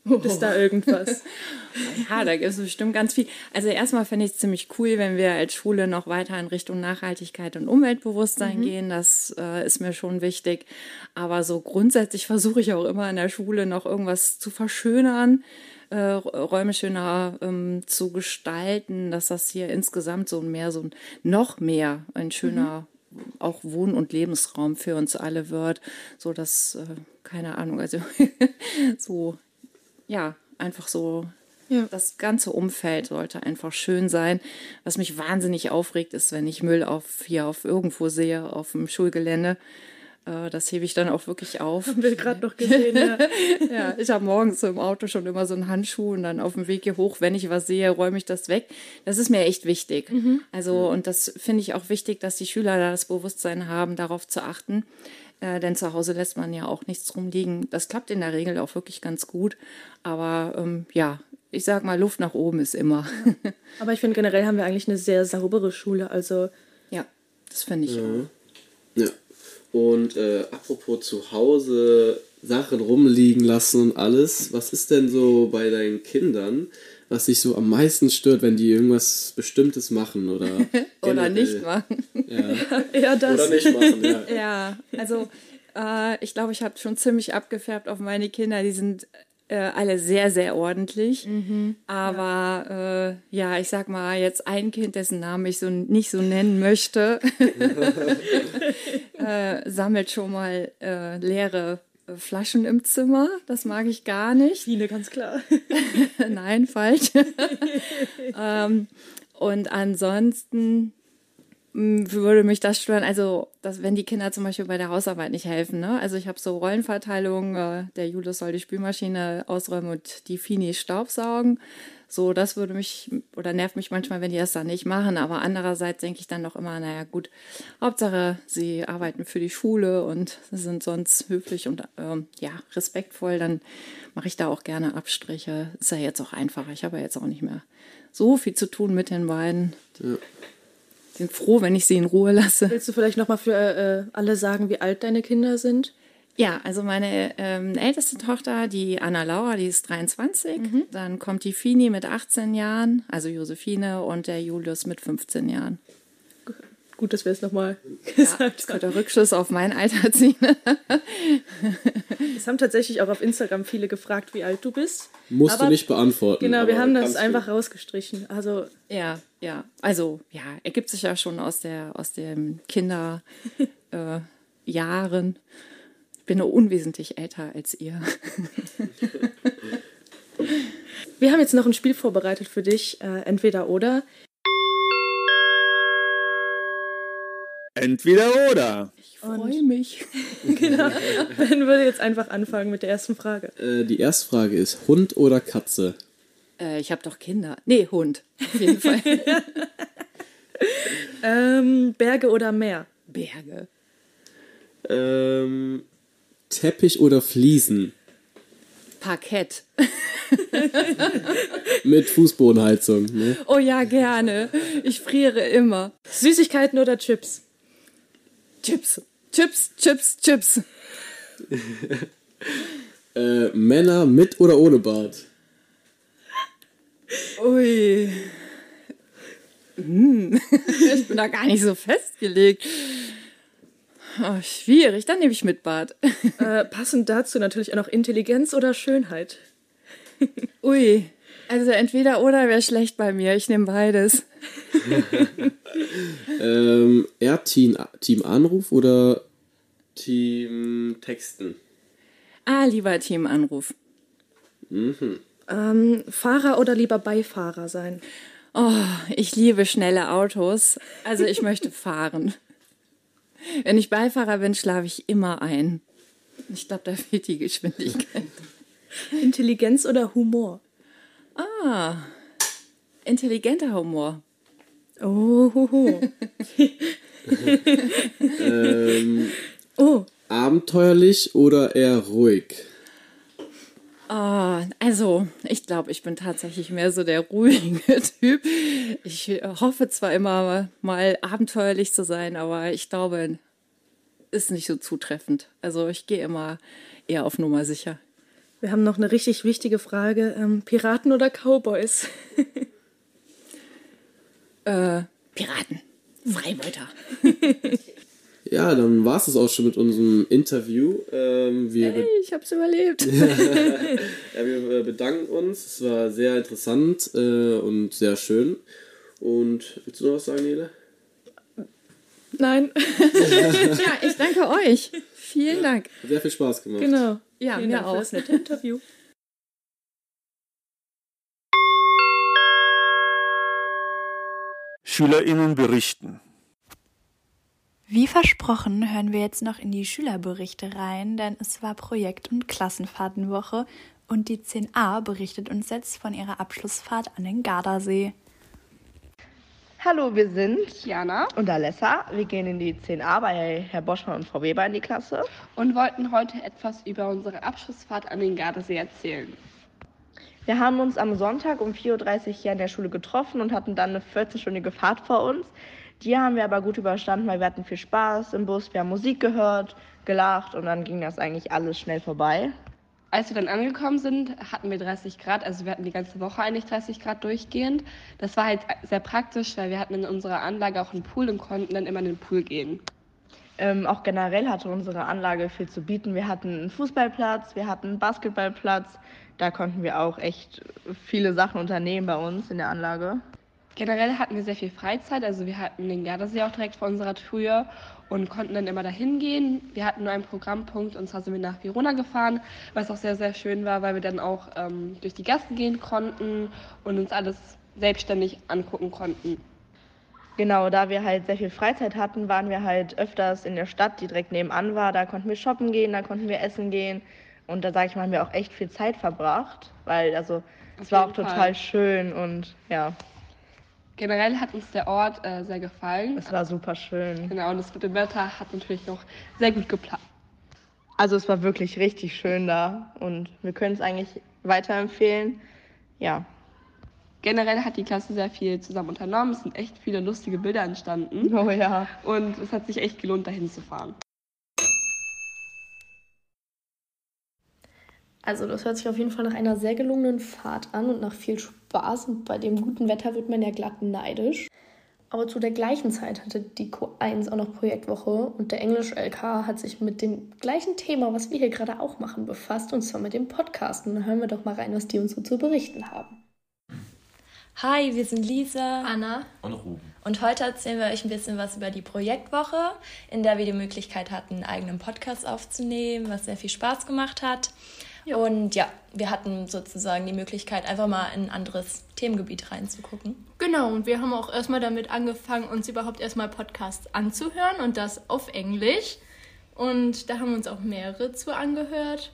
Gibt es da irgendwas? ja, da gibt es bestimmt ganz viel. Also erstmal fände ich es ziemlich cool, wenn wir als Schule noch weiter in Richtung Nachhaltigkeit und Umweltbewusstsein mhm. gehen. Das äh, ist mir schon wichtig. Aber so grundsätzlich versuche ich auch immer in der Schule noch irgendwas zu verschönern äh, Räume schöner ähm, zu gestalten, dass das hier insgesamt so mehr, so noch mehr ein schöner mhm. auch Wohn- und Lebensraum für uns alle wird, so dass, äh, keine Ahnung, also so, ja, einfach so ja. Das ganze Umfeld sollte einfach schön sein. Was mich wahnsinnig aufregt, ist, wenn ich Müll auf, hier auf irgendwo sehe, auf dem Schulgelände. Äh, das hebe ich dann auch wirklich auf. Haben wir gerade noch gesehen, ja. ja, ich habe morgens so im Auto schon immer so einen Handschuh und dann auf dem Weg hier hoch, wenn ich was sehe, räume ich das weg. Das ist mir echt wichtig. Mhm. Also, und das finde ich auch wichtig, dass die Schüler da das Bewusstsein haben, darauf zu achten. Äh, denn zu Hause lässt man ja auch nichts rumliegen. Das klappt in der Regel auch wirklich ganz gut. Aber ähm, ja, ich sag mal, Luft nach oben ist immer. Aber ich finde generell haben wir eigentlich eine sehr saubere Schule. Also ja, das finde ich. Ja. Auch. ja. Und äh, apropos zu Hause Sachen rumliegen lassen und alles, was ist denn so bei deinen Kindern, was dich so am meisten stört, wenn die irgendwas Bestimmtes machen oder oder nicht machen? Ja. ja, das. Oder nicht machen, ja. ja, also äh, ich glaube, ich habe schon ziemlich abgefärbt auf meine Kinder. Die sind äh, alle sehr, sehr ordentlich. Mhm, Aber ja. Äh, ja. ich sag mal, jetzt ein Kind, dessen Namen ich so nicht so nennen möchte, äh, sammelt schon mal äh, leere Flaschen im Zimmer, das mag ich gar nicht. Viele, ganz klar. Nein, falsch. ähm, und ansonsten würde mich das stören, also dass, wenn die Kinder zum Beispiel bei der Hausarbeit nicht helfen. Ne? Also ich habe so Rollenverteilung, äh, der Julius soll die Spülmaschine ausräumen und die Fini Staubsaugen. So, das würde mich oder nervt mich manchmal, wenn die das dann nicht machen. Aber andererseits denke ich dann doch immer, naja gut, Hauptsache, sie arbeiten für die Schule und sind sonst höflich und ähm, ja, respektvoll. Dann mache ich da auch gerne Abstriche. Ist ja jetzt auch einfacher. Ich habe ja jetzt auch nicht mehr so viel zu tun mit den beiden. Ja. Sind froh, wenn ich sie in Ruhe lasse. Willst du vielleicht nochmal für äh, alle sagen, wie alt deine Kinder sind? Ja, also meine ähm, älteste Tochter, die Anna Laura, die ist 23. Mhm. Dann kommt die Fini mit 18 Jahren, also Josephine, und der Julius mit 15 Jahren. Gut, dass wir es nochmal gesagt ja, das könnte Rückschluss auf mein Alter ziehen. es haben tatsächlich auch auf Instagram viele gefragt, wie alt du bist. Musst aber, du nicht beantworten. Genau, wir haben das einfach rausgestrichen. Also ja, ja. Also ja, ergibt sich ja schon aus der aus den Kinderjahren. Äh, bin nur unwesentlich älter als ihr. Wir haben jetzt noch ein Spiel vorbereitet für dich, äh, entweder oder. Entweder oder. Ich freue mich. genau. Ben würde jetzt einfach anfangen mit der ersten Frage. Äh, die erste Frage ist Hund oder Katze? Äh, ich habe doch Kinder. Nee, Hund. Auf jeden Fall. ähm, Berge oder Meer? Berge. Ähm, Teppich oder Fliesen? Parkett. Mit Fußbodenheizung, ne? Oh ja, gerne. Ich friere immer. Süßigkeiten oder Chips? Chips. Chips, Chips, Chips. äh, Männer mit oder ohne Bart? Ui. Hm. Ich bin da gar nicht so festgelegt. Oh, schwierig, dann nehme ich mit Bart. Äh, passend dazu natürlich auch noch Intelligenz oder Schönheit. Ui, also entweder oder wäre schlecht bei mir. Ich nehme beides. ähm, eher Team, Team Anruf oder Team Texten? Ah, lieber Team Anruf. Mhm. Ähm, Fahrer oder lieber Beifahrer sein? Oh, ich liebe schnelle Autos. Also ich möchte fahren. Wenn ich Beifahrer bin, schlafe ich immer ein. Ich glaube, da fehlt die Geschwindigkeit. Intelligenz oder Humor? Ah, intelligenter Humor. Oh, ho, ho. ähm, oh. Abenteuerlich oder eher ruhig? Oh, also, ich glaube, ich bin tatsächlich mehr so der ruhige Typ. Ich hoffe zwar immer mal abenteuerlich zu sein, aber ich glaube, ist nicht so zutreffend. Also, ich gehe immer eher auf Nummer sicher. Wir haben noch eine richtig wichtige Frage. Ähm, Piraten oder Cowboys? äh, Piraten. Freibeuter. Ja, dann war es auch schon mit unserem Interview. Ähm, wir hey, ich hab's überlebt. ja, wir äh, bedanken uns. Es war sehr interessant äh, und sehr schön. Und willst du noch was sagen, Nele? Nein. ja, ich danke euch. Vielen Dank. Hat sehr viel Spaß gemacht. Genau. Ja, Vielen mir Dank auch. Für das nette Interview. SchülerInnen berichten. Wie versprochen hören wir jetzt noch in die Schülerberichte rein, denn es war Projekt- und Klassenfahrtenwoche und die 10a berichtet uns jetzt von ihrer Abschlussfahrt an den Gardasee. Hallo, wir sind Jana und Alessa. Wir gehen in die 10a bei Herr Boschmann und Frau Weber in die Klasse und wollten heute etwas über unsere Abschlussfahrt an den Gardasee erzählen. Wir haben uns am Sonntag um 4.30 Uhr hier in der Schule getroffen und hatten dann eine 14-stündige Fahrt vor uns. Die haben wir aber gut überstanden, weil wir hatten viel Spaß im Bus, wir haben Musik gehört, gelacht und dann ging das eigentlich alles schnell vorbei. Als wir dann angekommen sind, hatten wir 30 Grad, also wir hatten die ganze Woche eigentlich 30 Grad durchgehend. Das war halt sehr praktisch, weil wir hatten in unserer Anlage auch einen Pool und konnten dann immer in den Pool gehen. Ähm, auch generell hatte unsere Anlage viel zu bieten. Wir hatten einen Fußballplatz, wir hatten einen Basketballplatz. Da konnten wir auch echt viele Sachen unternehmen bei uns in der Anlage. Generell hatten wir sehr viel Freizeit, also wir hatten den Gardasee auch direkt vor unserer Tür und konnten dann immer dahin gehen. Wir hatten nur einen Programmpunkt und zwar sind wir nach Verona gefahren, was auch sehr, sehr schön war, weil wir dann auch ähm, durch die Gassen gehen konnten und uns alles selbstständig angucken konnten. Genau, da wir halt sehr viel Freizeit hatten, waren wir halt öfters in der Stadt, die direkt nebenan war. Da konnten wir shoppen gehen, da konnten wir essen gehen. Und da sage ich mal, haben wir auch echt viel Zeit verbracht, weil also es war auch total Fall. schön und ja. Generell hat uns der Ort äh, sehr gefallen. Es war super schön. Genau, und das mit dem Wetter hat natürlich noch sehr gut geplant. Also es war wirklich richtig schön da und wir können es eigentlich weiterempfehlen. Ja. Generell hat die Klasse sehr viel zusammen unternommen. Es sind echt viele lustige Bilder entstanden. Oh ja. Und es hat sich echt gelohnt, dahin zu fahren. Also das hört sich auf jeden Fall nach einer sehr gelungenen Fahrt an und nach viel Spaß. Und bei dem guten Wetter wird man ja glatt neidisch. Aber zu der gleichen Zeit hatte die Q1 auch noch Projektwoche und der Englisch-LK hat sich mit dem gleichen Thema, was wir hier gerade auch machen, befasst, und zwar mit dem Podcast. Und dann hören wir doch mal rein, was die uns so zu berichten haben. Hi, wir sind Lisa, Anna und Ruben. Und heute erzählen wir euch ein bisschen was über die Projektwoche, in der wir die Möglichkeit hatten, einen eigenen Podcast aufzunehmen, was sehr viel Spaß gemacht hat. Ja. Und ja, wir hatten sozusagen die Möglichkeit, einfach mal in ein anderes Themengebiet reinzugucken. Genau, und wir haben auch erstmal damit angefangen, uns überhaupt erstmal Podcasts anzuhören und das auf Englisch. Und da haben wir uns auch mehrere zu angehört.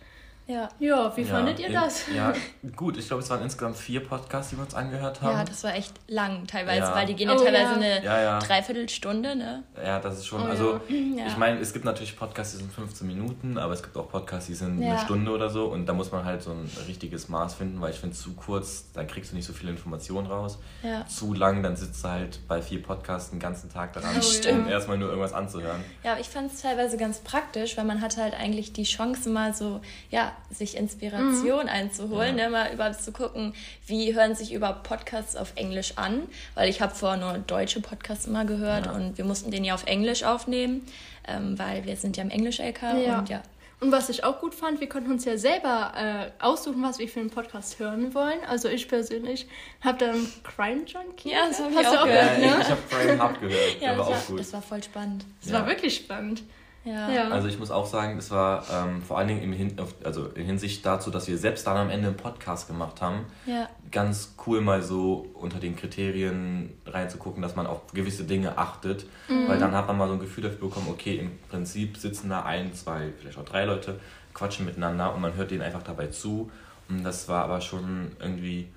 Ja, ja wie ja, fandet ihr das? Ja, gut. Ich glaube, es waren insgesamt vier Podcasts, die wir uns angehört haben. Ja, das war echt lang teilweise, ja. weil die gehen ja oh, teilweise eine Dreiviertelstunde, ne? Ja, das ist schon, oh, also ich meine, es gibt natürlich Podcasts, die sind 15 Minuten, aber es gibt auch Podcasts, die sind eine Stunde oder so und da muss man halt so ein richtiges Maß finden, weil ich finde, zu kurz, dann kriegst du nicht so viele Informationen raus. Zu lang, dann sitzt du halt bei vier Podcasts den ganzen Tag daran, oh, um erstmal nur irgendwas anzuhören. Ja, aber ich fand es teilweise ganz praktisch, weil man hatte halt eigentlich die Chance mal so, ja, sich Inspiration mhm. einzuholen, ja. ne? mal überhaupt zu gucken, wie hören sich überhaupt Podcasts auf Englisch an, weil ich habe vorher nur deutsche Podcasts immer gehört ja. und wir mussten den ja auf Englisch aufnehmen, ähm, weil wir sind ja im Englisch-LK ja. und ja. Und was ich auch gut fand, wir konnten uns ja selber äh, aussuchen, was wir für einen Podcast hören wollen. Also ich persönlich habe dann Crime Junkie. Ja, das habe ich auch gehört. Ne? Ich habe Crime Hub gehört. ja, das war auch gut. Das war voll spannend. Das ja. war wirklich spannend. Ja. ja. Also ich muss auch sagen, das war ähm, vor allen Dingen im Hin also in Hinsicht dazu, dass wir selbst dann am Ende einen Podcast gemacht haben, ja. ganz cool mal so unter den Kriterien reinzugucken, dass man auf gewisse Dinge achtet, mhm. weil dann hat man mal so ein Gefühl dafür bekommen, okay, im Prinzip sitzen da ein, zwei, vielleicht auch drei Leute, quatschen miteinander und man hört denen einfach dabei zu und das war aber schon irgendwie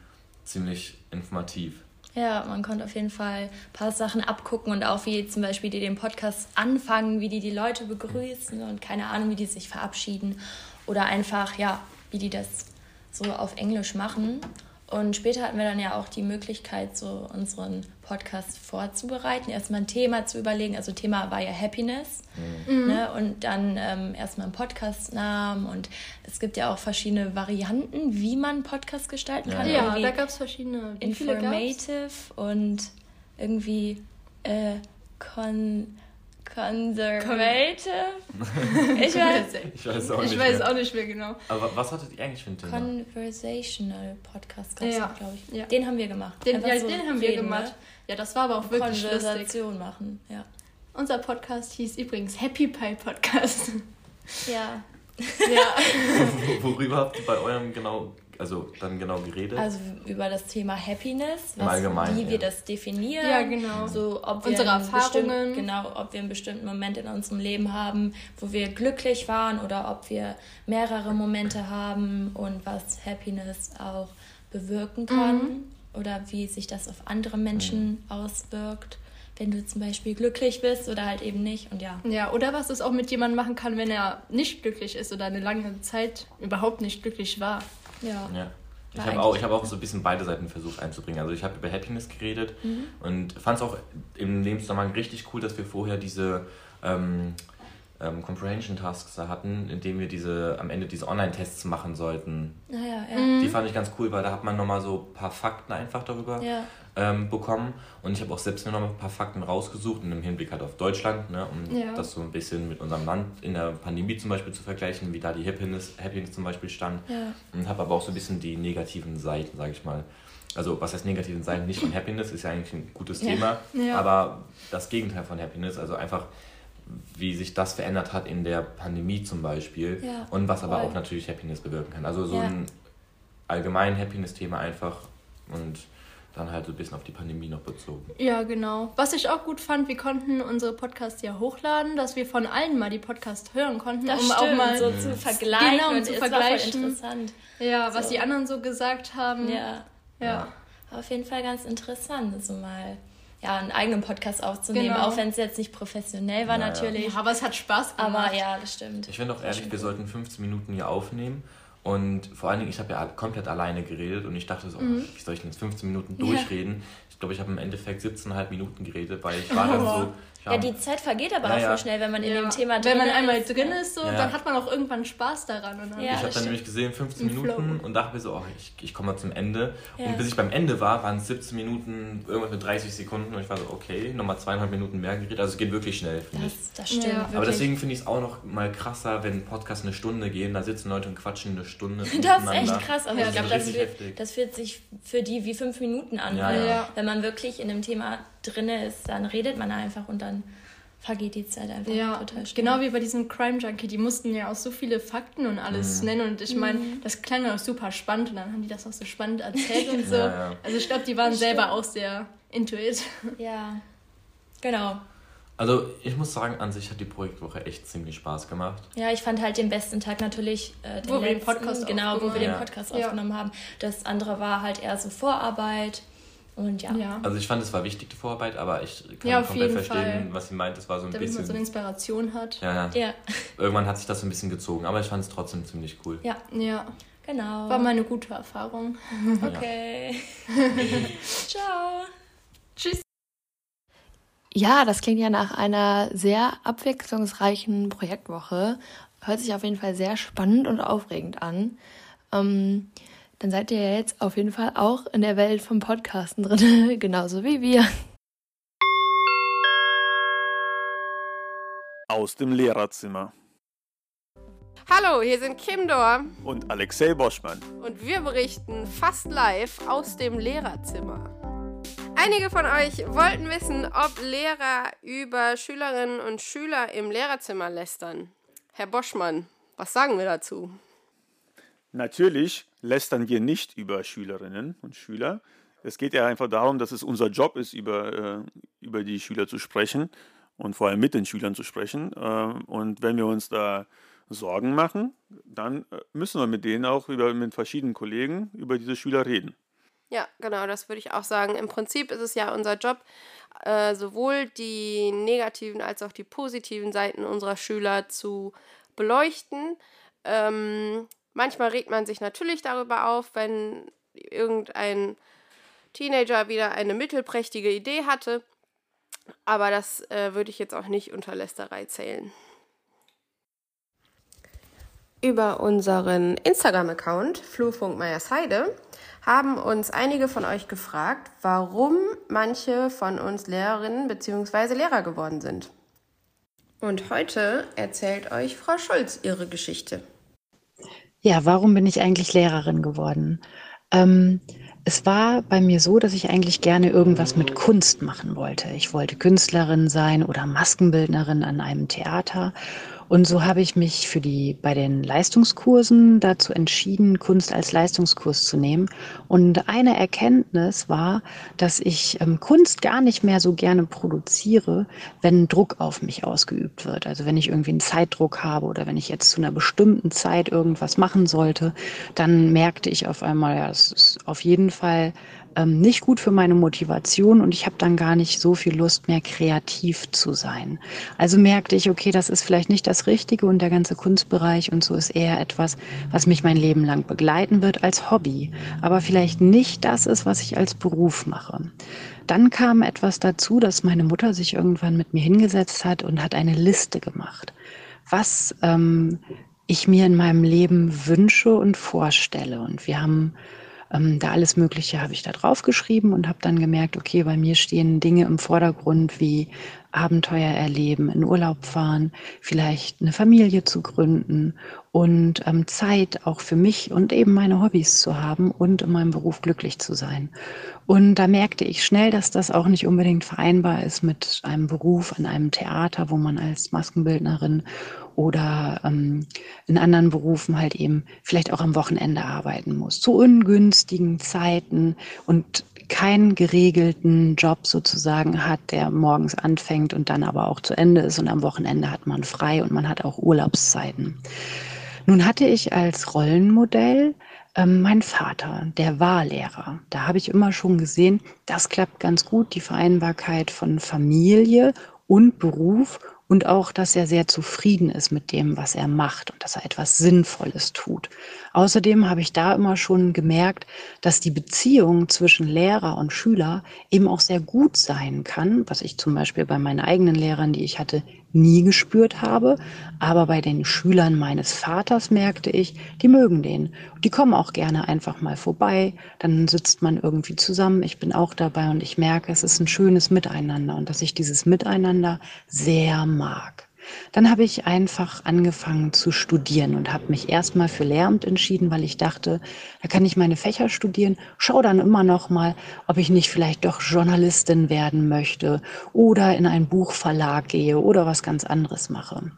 ziemlich informativ. Ja, man konnte auf jeden Fall ein paar Sachen abgucken und auch wie zum Beispiel die den Podcast anfangen, wie die die Leute begrüßen und keine Ahnung, wie die sich verabschieden oder einfach, ja, wie die das so auf Englisch machen. Und später hatten wir dann ja auch die Möglichkeit, so unseren Podcast vorzubereiten, erstmal ein Thema zu überlegen. Also Thema war ja Happiness. Mhm. Ne? Und dann ähm, erstmal einen Podcastnamen. Und es gibt ja auch verschiedene Varianten, wie man Podcast gestalten kann. Ja, ja da gab es verschiedene. Informative und irgendwie äh, con Conservative? ich weiß, ich weiß, auch, ich nicht weiß mehr. auch nicht mehr genau. Aber was hattet ihr eigentlich für ein Thema? Conversational Podcast, ja. glaube ich. Ja. Den haben wir gemacht. Den, ja, so den haben wir gemacht. Ne? Ja, das war aber auch wirklich Konversation lustig. machen, ja. Unser Podcast hieß übrigens Happy Pie Podcast. Ja. ja. Worüber habt ihr bei eurem genau also dann genau geredet? Also über das Thema Happiness, was, Allgemein, wie ja. wir das definieren. Ja, genau. So, ob wir Unsere Erfahrungen. Genau, ob wir einen bestimmten Moment in unserem Leben haben, wo wir glücklich waren oder ob wir mehrere Momente haben und was Happiness auch bewirken kann mhm. oder wie sich das auf andere Menschen mhm. auswirkt wenn du zum Beispiel glücklich bist oder halt eben nicht und ja. Ja, oder was es auch mit jemandem machen kann, wenn er nicht glücklich ist oder eine lange Zeit überhaupt nicht glücklich war. Ja. ja. Ich habe auch, hab auch so ein bisschen beide Seiten versucht einzubringen. Also ich habe über Happiness geredet mhm. und fand es auch im Lebenszusammenhang richtig cool, dass wir vorher diese ähm, ähm, Comprehension Tasks da hatten, indem wir diese am Ende diese Online-Tests machen sollten. Ah, ja, ja. Mhm. Die fand ich ganz cool, weil da hat man nochmal so ein paar Fakten einfach darüber ja ähm, bekommen. Und ich habe auch selbst mir noch ein paar Fakten rausgesucht, im Hinblick halt auf Deutschland, ne, um ja. das so ein bisschen mit unserem Land in der Pandemie zum Beispiel zu vergleichen, wie da die Happiness, Happiness zum Beispiel stand. Ja. Und habe aber auch so ein bisschen die negativen Seiten, sage ich mal, also was heißt negativen Seiten nicht von Happiness, ist ja eigentlich ein gutes Ja. Thema, aber das Gegenteil von Happiness, also einfach wie sich das verändert hat in der Pandemie zum Beispiel Ja, und was aber voll. auch natürlich Happiness bewirken kann. Also so Ja. ein allgemein Happiness-Thema einfach und dann halt so ein bisschen auf die Pandemie noch bezogen. Ja, genau. Was ich auch gut fand, wir konnten unsere Podcasts ja hochladen, dass wir von allen mal die Podcasts hören konnten, Das um auch stimmt, mal so zu vergleichen Genau, um und zu es war voll vergleichen. interessant. Ja, was So. die anderen so gesagt haben. Ja. Ja. War auf jeden Fall ganz interessant, so mal ja, einen eigenen Podcast aufzunehmen, Genau. auch wenn es jetzt nicht professionell war Ja, ja. natürlich. Ja, aber es hat Spaß gemacht. Aber ja, das stimmt. Ich finde auch ehrlich, wir sollten 15 Minuten hier aufnehmen. Und vor allen Dingen, ich habe ja komplett alleine geredet und ich dachte so, Mhm. wie soll ich denn jetzt 15 Minuten Ja. durchreden? Ich glaube, ich habe im Endeffekt 17,5 Minuten geredet, weil ich war dann so. Ja, die Zeit vergeht aber Ja, auch ja. voll schnell, wenn man in dem Thema Wenn man drin einmal ist. drin ist, so, Ja. dann hat man auch irgendwann Spaß daran. Und dann Ja, ich habe dann nämlich gesehen, 15 Im Minuten und dachte mir so, oh, ich, ich komme mal zum Ende. Ja. Und bis ich beim Ende war, waren es 17 Minuten, irgendwas mit 30 Sekunden und ich war so, okay, nochmal zweieinhalb Minuten mehr geredet. Also es geht wirklich schnell, finde ich. Das, stimmt. Aber deswegen finde ich es auch noch mal krasser, wenn Podcasts eine Stunde gehen, da sitzen Leute und quatschen eine Stunde. Das ist echt krass, aber Ja, ich glaube, das das, ist fühlt sich für die wie fünf Minuten an. Ja, weil ja. Wenn man wirklich in dem Thema drin ist, dann redet man einfach und dann vergeht die Zeit einfach Ja, total schnell. genau wie bei diesem Crime Junkie. Die mussten ja auch so viele Fakten und alles Mhm. nennen. Und ich meine, das klang auch super spannend. Und dann haben die das auch so spannend erzählt und so. Ja, ja. Also ich glaube, die waren Das selber stimmt. auch sehr into it. Ja, genau. Also ich muss sagen, an sich hat die Projektwoche echt ziemlich Spaß gemacht. Ja, ich fand halt den besten Tag natürlich äh, den Wo wir den letzten, Podcast genau, wo wir den. Podcast Ja. aufgenommen haben. Das andere war halt eher so Vorarbeit und ja. Ja. Also ich fand, es war wichtig, die Vorarbeit, aber ich kann Ja, auf komplett verstehen, Fall. was sie meint. Es war so ein Damit man bisschen... so eine Inspiration hat. ja, ja. Ja, Irgendwann hat sich das so ein bisschen gezogen, aber ich fand es trotzdem ziemlich cool. ja, Ja, genau. war mal eine gute Erfahrung. okay. Ciao. Tschüss. Ja, das klingt ja nach einer sehr abwechslungsreichen Projektwoche. Hört sich auf jeden Fall sehr spannend und aufregend an. Ähm, dann seid ihr ja jetzt auf jeden Fall auch in der Welt vom Podcasten drin, genauso wie wir. Aus dem Lehrerzimmer. Hallo, hier sind Kim Dor Und Alexei Boschmann. und wir berichten fast live aus dem Lehrerzimmer. Einige von euch wollten wissen, ob Lehrer über Schülerinnen und Schüler im Lehrerzimmer lästern. Herr Boschmann, was sagen wir dazu? Natürlich lästern wir nicht über Schülerinnen und Schüler. Es geht ja einfach darum, dass es unser Job ist, über, äh, über die Schüler zu sprechen und vor allem mit den Schülern zu sprechen. Äh, und wenn wir uns da Sorgen machen, dann äh, müssen wir mit denen auch über, mit verschiedenen Kollegen über diese Schüler reden. Ja, genau, das würde ich auch sagen. Im Prinzip ist es ja unser Job, sowohl die negativen als auch die positiven Seiten unserer Schüler zu beleuchten. Ähm, manchmal regt man sich natürlich darüber auf, wenn irgendein Teenager wieder eine mittelprächtige Idee hatte. Aber das äh, würde ich jetzt auch nicht unter Lästerei zählen. Über unseren Instagram-Account Flurfunk Meiersheide haben uns einige von euch gefragt, warum manche von uns Lehrerinnen bzw. Lehrer geworden sind. Und heute erzählt euch Frau Schulz ihre Geschichte. Ja, warum bin ich eigentlich Lehrerin geworden? Ähm, es war bei mir so, dass ich eigentlich gerne irgendwas mit Kunst machen wollte. Ich wollte Künstlerin sein oder Maskenbildnerin an einem Theater. Und so habe ich mich für die, bei den Leistungskursen dazu entschieden, Kunst als Leistungskurs zu nehmen. Und eine Erkenntnis war, dass ich ähm, Kunst gar nicht mehr so gerne produziere, wenn Druck auf mich ausgeübt wird. Also wenn ich irgendwie einen Zeitdruck habe oder wenn ich jetzt zu einer bestimmten Zeit irgendwas machen sollte, dann merkte ich auf einmal, ja, das ist auf jeden Fall ähm, nicht gut für meine Motivation und ich habe dann gar nicht so viel Lust mehr kreativ zu sein. Also merkte ich, okay, das ist vielleicht nicht das Richtige und der ganze Kunstbereich und so ist eher etwas, was mich mein Leben lang begleiten wird als Hobby, aber vielleicht nicht das ist, was ich als Beruf mache. Dann kam etwas dazu, dass meine Mutter sich irgendwann mit mir hingesetzt hat und hat eine Liste gemacht, was ähm, ich mir in meinem Leben wünsche und vorstelle. Und wir haben ähm, da alles Mögliche habe ich da drauf geschrieben und habe dann gemerkt, okay, bei mir stehen Dinge im Vordergrund wie Abenteuer erleben, in Urlaub fahren, vielleicht eine Familie zu gründen und ähm, Zeit auch für mich und eben meine Hobbys zu haben und in meinem Beruf glücklich zu sein. Und da merkte ich schnell, dass das auch nicht unbedingt vereinbar ist mit einem Beruf an einem Theater, wo man als Maskenbildnerin oder ähm, in anderen Berufen halt eben vielleicht auch am Wochenende arbeiten muss. Zu ungünstigen Zeiten und keinen geregelten Job sozusagen hat, der morgens anfängt und dann aber auch zu Ende ist und am Wochenende hat man frei und man hat auch Urlaubszeiten. Nun hatte ich als Rollenmodell ähm, mein Vater, der war Lehrer. Da habe ich immer schon gesehen, das klappt ganz gut, die Vereinbarkeit von Familie und Beruf und auch, dass er sehr zufrieden ist mit dem, was er macht und dass er etwas Sinnvolles tut. Außerdem habe ich da immer schon gemerkt, dass die Beziehung zwischen Lehrer und Schüler eben auch sehr gut sein kann, was ich zum Beispiel bei meinen eigenen Lehrern, die ich hatte, nie gespürt habe. Aber bei den Schülern meines Vaters merkte ich, die mögen den. Die kommen auch gerne einfach mal vorbei. Dann sitzt man irgendwie zusammen. Ich bin auch dabei und ich merke, es ist ein schönes Miteinander und dass ich dieses Miteinander sehr mag. Dann habe ich einfach angefangen zu studieren und habe mich erstmal für Lehramt entschieden, weil ich dachte, da kann ich meine Fächer studieren, schau dann immer noch mal, ob ich nicht vielleicht doch Journalistin werden möchte oder in einen Buchverlag gehe oder was ganz anderes mache.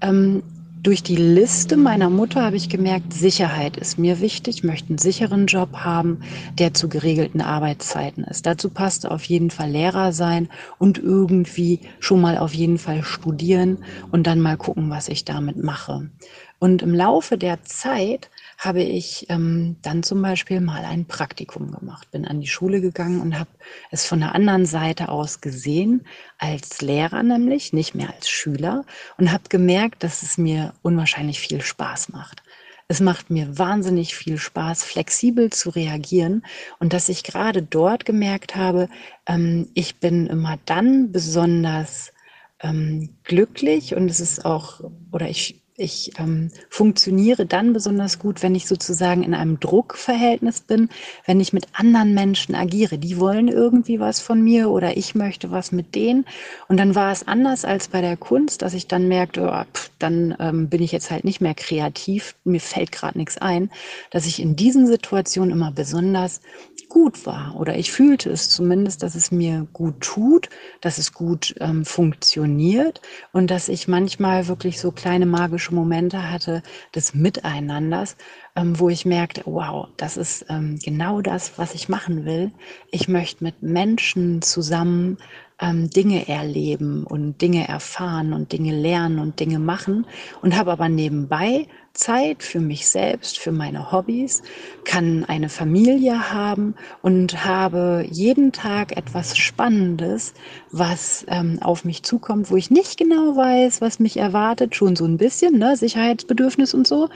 Ähm, durch die Liste meiner Mutter habe ich gemerkt, Sicherheit ist mir wichtig, ich möchte einen sicheren Job haben, der zu geregelten Arbeitszeiten ist. Dazu passt auf jeden Fall Lehrer sein und irgendwie schon mal auf jeden Fall studieren und dann mal gucken, was ich damit mache. Und im Laufe der Zeit habe ich ähm, dann zum Beispiel mal ein Praktikum gemacht, bin an die Schule gegangen und habe es von der anderen Seite aus gesehen, als Lehrer nämlich, nicht mehr als Schüler, und habe gemerkt, dass es mir unwahrscheinlich viel Spaß macht. Es macht mir wahnsinnig viel Spaß, flexibel zu reagieren und dass ich gerade dort gemerkt habe, ähm, ich bin immer dann besonders ähm, glücklich und es ist auch, oder ich ich ähm, funktioniere dann besonders gut, wenn ich sozusagen in einem Druckverhältnis bin, wenn ich mit anderen Menschen agiere. Die wollen irgendwie was von mir oder ich möchte was mit denen. Und dann war es anders als bei der Kunst, dass ich dann merkte, oh, pff, dann ähm, bin ich jetzt halt nicht mehr kreativ, mir fällt gerade nichts ein, dass ich in diesen Situationen immer besonders gut war oder ich fühlte es zumindest, dass es mir gut tut, dass es gut ähm, funktioniert und dass ich manchmal wirklich so kleine magische Momente hatte des Miteinanders, ähm, wo ich merkte, wow, das ist ähm, genau das, was ich machen will. Ich möchte mit Menschen zusammen ähm, Dinge erleben und Dinge erfahren und Dinge lernen und Dinge machen und habe aber nebenbei Zeit für mich selbst, für meine Hobbys, kann eine Familie haben und habe jeden Tag etwas Spannendes, was ähm, auf mich zukommt, wo ich nicht genau weiß, was mich erwartet, schon so ein bisschen, ne, Sicherheitsbedürfnis und so,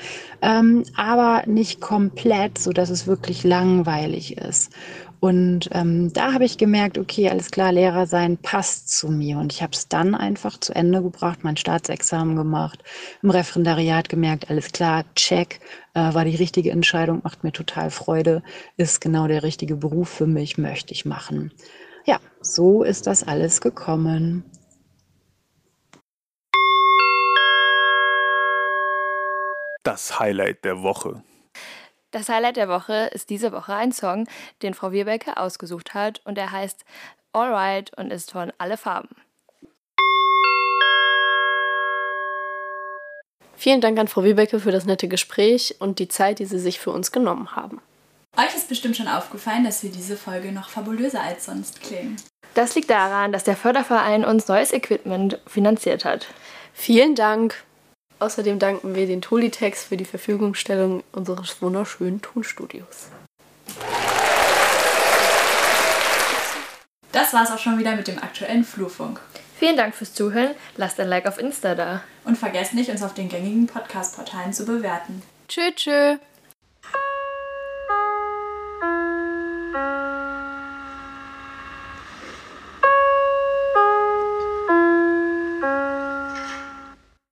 ähm, aber nicht komplett, so dass es wirklich langweilig ist. Und ähm, da habe ich gemerkt, okay, alles klar, Lehrer sein passt zu mir. Und ich habe es dann einfach zu Ende gebracht, mein Staatsexamen gemacht, im Referendariat gemerkt, alles klar, check, äh, war die richtige Entscheidung, macht mir total Freude, ist genau der richtige Beruf für mich, möchte ich machen. Ja, so ist das alles gekommen. Das Highlight der Woche. Das Highlight der Woche ist diese Woche ein Song, den Frau Wierbecke ausgesucht hat und er heißt Alright und ist von Alle Farben. Vielen Dank an Frau Wiebecke für das nette Gespräch und die Zeit, die Sie sich für uns genommen haben. Euch ist bestimmt schon aufgefallen, dass wir diese Folge noch fabulöser als sonst klingen. Das liegt daran, dass der Förderverein uns neues Equipment finanziert hat. Vielen Dank. Außerdem danken wir den Tolitex für die Verfügungstellung unseres wunderschönen Tonstudios. Das war's auch schon wieder mit dem aktuellen Flurfunk. Vielen Dank fürs Zuhören. Lasst ein Like auf Insta da. Und vergesst nicht, uns auf den gängigen Podcast-Portalen zu bewerten. Tschö, tschö.